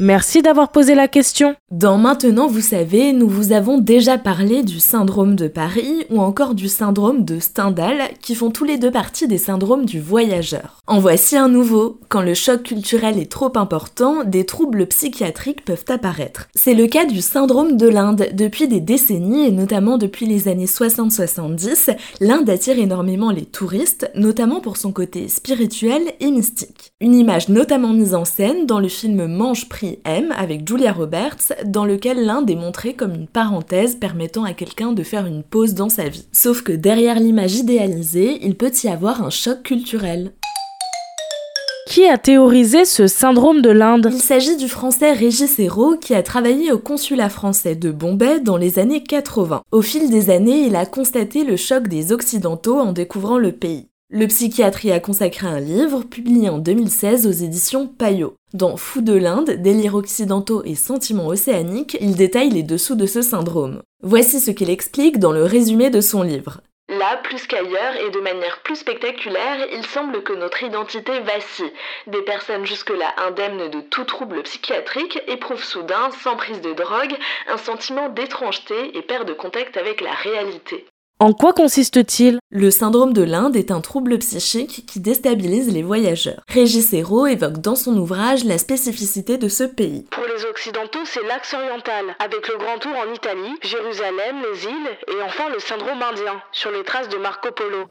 Merci d'avoir posé la question. Dans Maintenant vous savez, nous vous avons déjà parlé du syndrome de Paris ou encore du syndrome de Stendhal qui font tous les deux partie des syndromes du voyageur. En voici un nouveau. Quand le choc culturel est trop important, des troubles psychiatriques peuvent apparaître. C'est le cas du syndrome de l'Inde. Depuis des décennies et notamment depuis les années 60-70, l'Inde attire énormément les touristes, notamment pour son côté spirituel et mystique. Une image notamment mise en scène dans le film Mange M avec Julia Roberts, dans lequel l'Inde est montré comme une parenthèse permettant à quelqu'un de faire une pause dans sa vie. Sauf que derrière l'image idéalisée, il peut y avoir un choc culturel. Qui a théorisé ce syndrome de l'Inde? Il s'agit du français Régis Hérault qui a travaillé au consulat français de Bombay dans les années 80. Au fil des années, il a constaté le choc des Occidentaux en découvrant le pays. Le psychiatre y a consacré un livre publié en 2016 aux éditions Payot. Dans Fou de l'Inde, délires occidentaux et sentiments océaniques, il détaille les dessous de ce syndrome. Voici ce qu'il explique dans le résumé de son livre. Là, plus qu'ailleurs et de manière plus spectaculaire, il semble que notre identité vacille. Des personnes jusque-là indemnes de tout trouble psychiatrique éprouvent soudain, sans prise de drogue, un sentiment d'étrangeté et perdent contact avec la réalité. En quoi consiste-t-il? Le syndrome de l'Inde est un trouble psychique qui déstabilise les voyageurs. Régis Hérault évoque dans son ouvrage la spécificité de ce pays. Pour les Occidentaux, c'est l'axe oriental, avec le Grand Tour en Italie, Jérusalem, les îles, et enfin le syndrome indien, sur les traces de Marco Polo.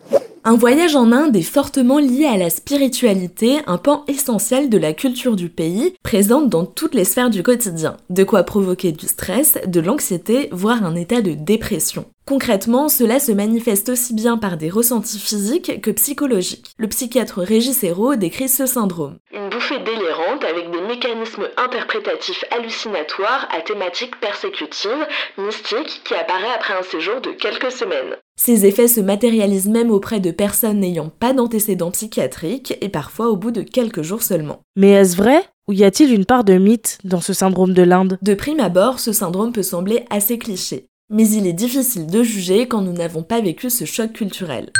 Un voyage en Inde est fortement lié à la spiritualité, un pan essentiel de la culture du pays, présente dans toutes les sphères du quotidien. De quoi provoquer du stress, de l'anxiété, voire un état de dépression. Concrètement, cela se manifeste aussi bien par des ressentis physiques que psychologiques. Le psychiatre Régis Hérault décrit ce syndrome. Une bouffée délirante avec des mécanismes interprétatifs hallucinatoires à thématique persécutive, mystique, qui apparaît après un séjour de quelques semaines. Ces effets se matérialisent même auprès de personnes n'ayant pas d'antécédents psychiatriques et parfois au bout de quelques jours seulement. Mais est-ce vrai Ou y a-t-il une part de mythe dans ce syndrome de l'Inde? De prime abord, ce syndrome peut sembler assez cliché. Mais il est difficile de juger quand nous n'avons pas vécu ce choc culturel.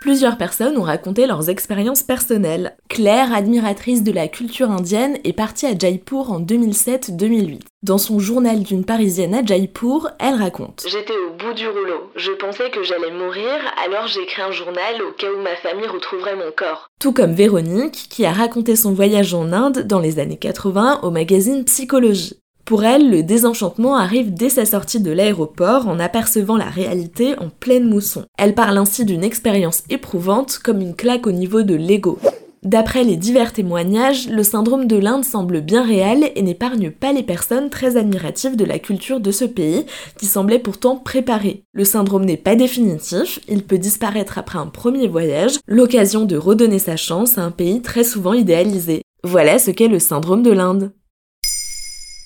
Plusieurs personnes ont raconté leurs expériences personnelles. Claire, admiratrice de la culture indienne, est partie à Jaipur en 2007-2008. Dans son journal d'une Parisienne à Jaipur, elle raconte J'étais au bout du rouleau. Je pensais que j'allais mourir, alors j'ai écrit un journal au cas où ma famille retrouverait mon corps. Tout comme Véronique, qui a raconté son voyage en Inde dans les années 80 au magazine Psychologie. Pour elle, le désenchantement arrive dès sa sortie de l'aéroport en apercevant la réalité en pleine mousson. Elle parle ainsi d'une expérience éprouvante comme une claque au niveau de l'ego. D'après les divers témoignages, le syndrome de l'Inde semble bien réel et n'épargne pas les personnes très admiratives de la culture de ce pays, qui semblait pourtant préparé. Le syndrome n'est pas définitif, il peut disparaître après un premier voyage, l'occasion de redonner sa chance à un pays très souvent idéalisé. Voilà ce qu'est le syndrome de l'Inde.